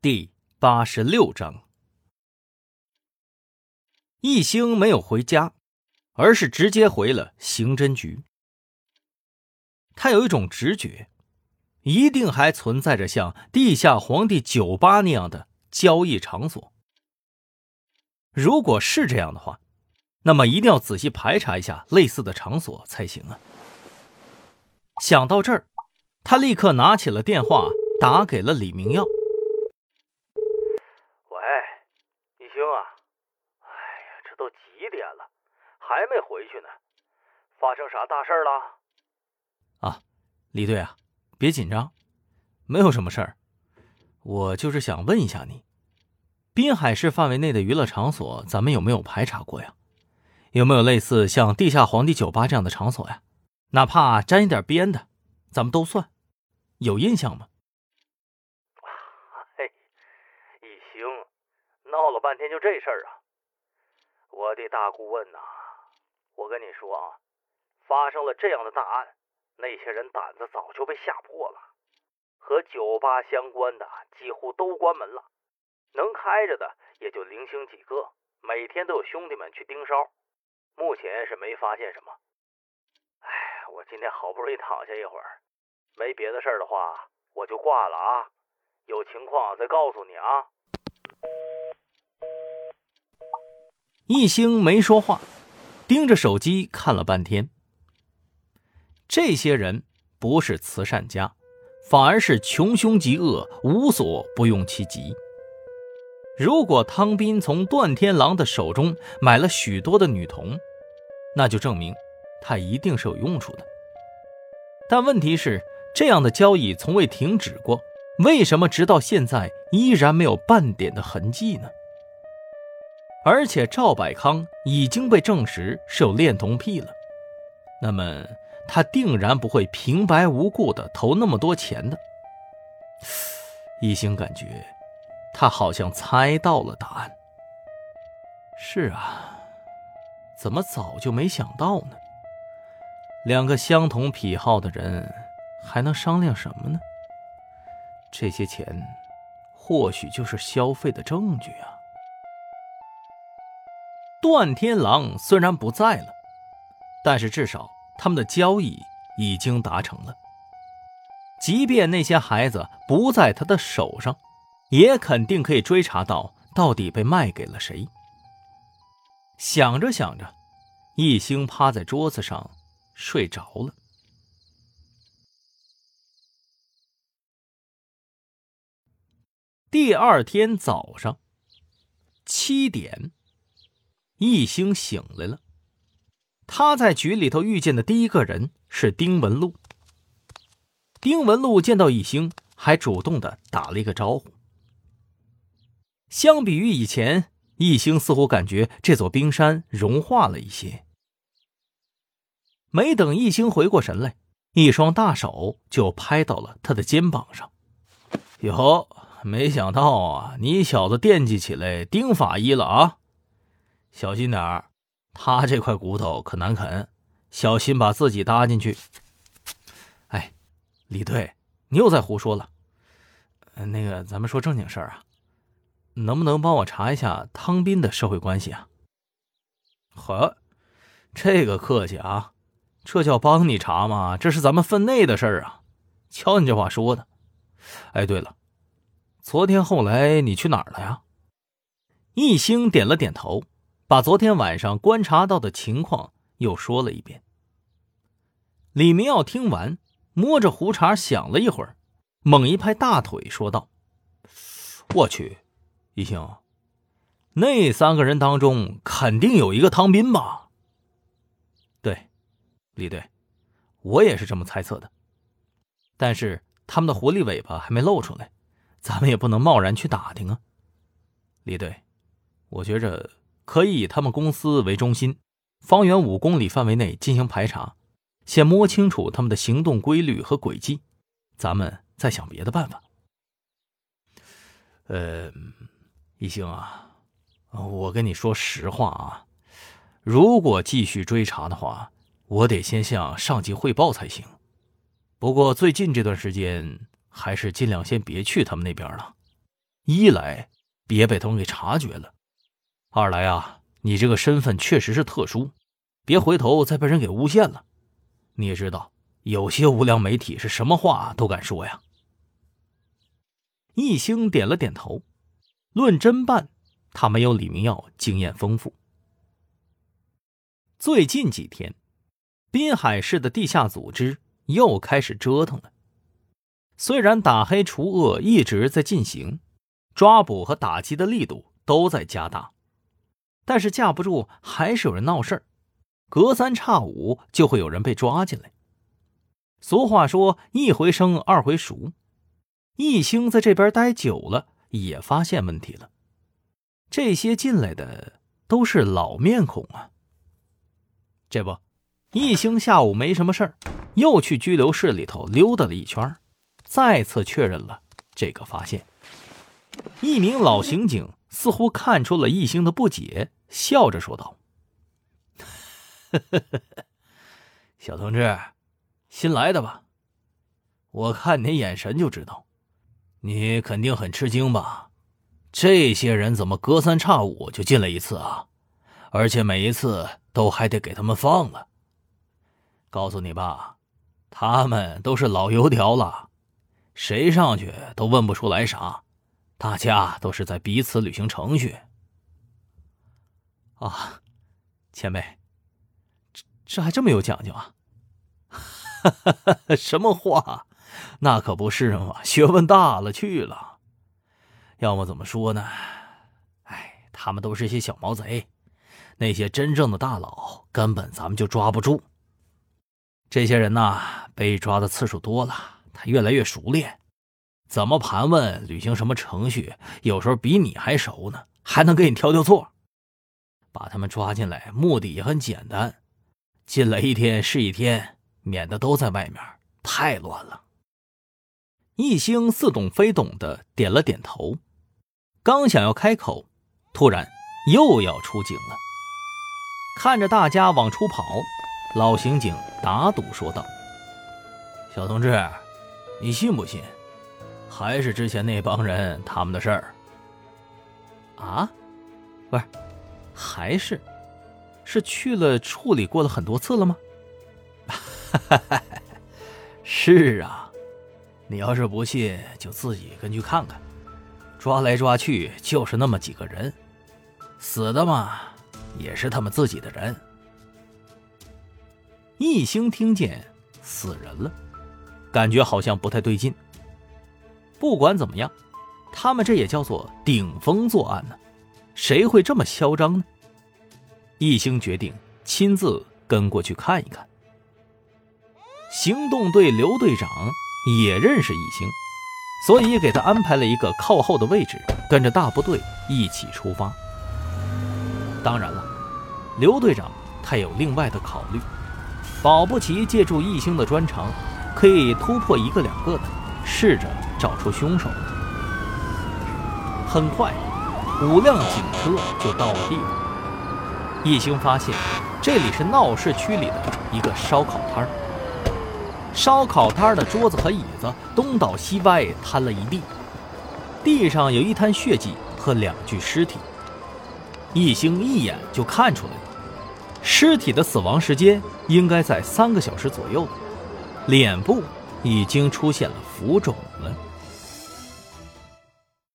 第八十六章，一星没有回家，而是直接回了刑侦局。他有一种直觉，一定还存在着像地下皇帝酒吧那样的交易场所。如果是这样的话，那么一定要仔细排查一下类似的场所才行啊！想到这儿，他立刻拿起了电话，打给了李明耀。还没回去呢，发生啥大事了？啊，李队啊，别紧张，没有什么事儿。我就是想问一下你，滨海市范围内的娱乐场所，咱们有没有排查过呀？有没有类似像地下皇帝酒吧这样的场所呀？哪怕沾一点边的，咱们都算。有印象吗？嘿，一星，闹了半天就这事儿啊！我的大顾问呐！我跟你说啊，发生了这样的大案，那些人胆子早就被吓破了。和酒吧相关的几乎都关门了，能开着的也就零星几个。每天都有兄弟们去盯梢，目前是没发现什么。哎，我今天好不容易躺下一会儿，没别的事儿的话，我就挂了啊。有情况再告诉你啊。一星没说话。盯着手机看了半天，这些人不是慈善家，反而是穷凶极恶，无所不用其极。如果汤斌从段天狼的手中买了许多的女童，那就证明他一定是有用处的。但问题是，这样的交易从未停止过，为什么直到现在依然没有半点的痕迹呢？而且赵百康已经被证实是有恋童癖了，那么他定然不会平白无故的投那么多钱的。一星感觉，他好像猜到了答案。是啊，怎么早就没想到呢？两个相同癖好的人，还能商量什么呢？这些钱，或许就是消费的证据啊。段天狼虽然不在了，但是至少他们的交易已经达成了。即便那些孩子不在他的手上，也肯定可以追查到到底被卖给了谁。想着想着，一星趴在桌子上睡着了。第二天早上七点。一星醒来了，他在局里头遇见的第一个人是丁文璐。丁文璐见到一星，还主动的打了一个招呼。相比于以前，一星似乎感觉这座冰山融化了一些。没等一星回过神来，一双大手就拍到了他的肩膀上。哟，没想到啊，你小子惦记起来丁法医了啊！小心点儿，他这块骨头可难啃，小心把自己搭进去。哎，李队，你又在胡说了。那个，咱们说正经事儿啊，能不能帮我查一下汤斌的社会关系啊？呵，这个客气啊，这叫帮你查吗？这是咱们分内的事儿啊。瞧你这话说的。哎，对了，昨天后来你去哪儿了呀？一星点了点头。把昨天晚上观察到的情况又说了一遍。李明耀听完，摸着胡茬想了一会儿，猛一拍大腿，说道：“我去，一星，那三个人当中肯定有一个汤斌吧？”“对，李队，我也是这么猜测的。但是他们的狐狸尾巴还没露出来，咱们也不能贸然去打听啊。”“李队，我觉着。”可以以他们公司为中心，方圆五公里范围内进行排查，先摸清楚他们的行动规律和轨迹，咱们再想别的办法。呃，一星啊，我跟你说实话啊，如果继续追查的话，我得先向上级汇报才行。不过最近这段时间，还是尽量先别去他们那边了，一来别被他们给察觉了，二来啊，你这个身份确实是特殊，别回头再被人给诬陷了。你也知道，有些无良媒体是什么话都敢说呀。易兴点了点头，论侦办，他没有李明耀经验丰富。最近几天，滨海市的地下组织又开始折腾了。虽然打黑除恶一直在进行，抓捕和打击的力度都在加大，但是架不住还是有人闹事儿，隔三差五就会有人被抓进来。俗话说“一回生，二回熟”，易兴在这边待久了，也发现问题了。这些进来的都是老面孔啊。这不，易兴下午没什么事儿，又去拘留室里头溜达了一圈，再次确认了这个发现。一名老刑警似乎看出了易兴的不解，笑着说道：“小同志，新来的吧？我看你眼神就知道，你肯定很吃惊吧？这些人怎么隔三差五就进来一次啊？而且每一次……”都还得给他们放了。告诉你吧，他们都是老油条了，谁上去都问不出来啥，大家都是在彼此履行程序。啊，前辈，这这还这么有讲究啊？什么话？那可不是嘛，学问大了去了。要么怎么说呢？哎，他们都是些小毛贼。那些真正的大佬根本咱们就抓不住。这些人呐，被抓的次数多了，他越来越熟练，怎么盘问、履行什么程序，有时候比你还熟呢，还能给你挑挑错。把他们抓进来，目的也很简单，进来一天是一天，免得都在外面太乱了。一星似懂非懂的点了点头，刚想要开口，突然又要出警了。看着大家往出跑，老刑警打赌说道：“小同志，你信不信？还是之前那帮人他们的事儿？啊？不是，还是？是去了处理过了很多次了吗？是啊，你要是不信，就自己跟去看看。抓来抓去就是那么几个人，死的嘛。”也是他们自己的人。易兴听见死人了，感觉好像不太对劲。不管怎么样，他们这也叫做顶风作案呢，谁会这么嚣张呢？易兴决定亲自跟过去看一看。行动队刘队长也认识易兴，所以给他安排了一个靠后的位置，跟着大部队一起出发。当然了，刘队长他有另外的考虑，保不齐借助易兴的专长，可以突破一个两个的，试着找出凶手。很快，五辆警车就到了地方。一兴发现，这里是闹市区里的一个烧烤摊儿。烧烤摊儿的桌子和椅子东倒西歪摊了一地，地上有一滩血迹和两具尸体。一兴一眼就看出来了，尸体的死亡时间应该在三个小时左右，脸部已经出现了浮肿。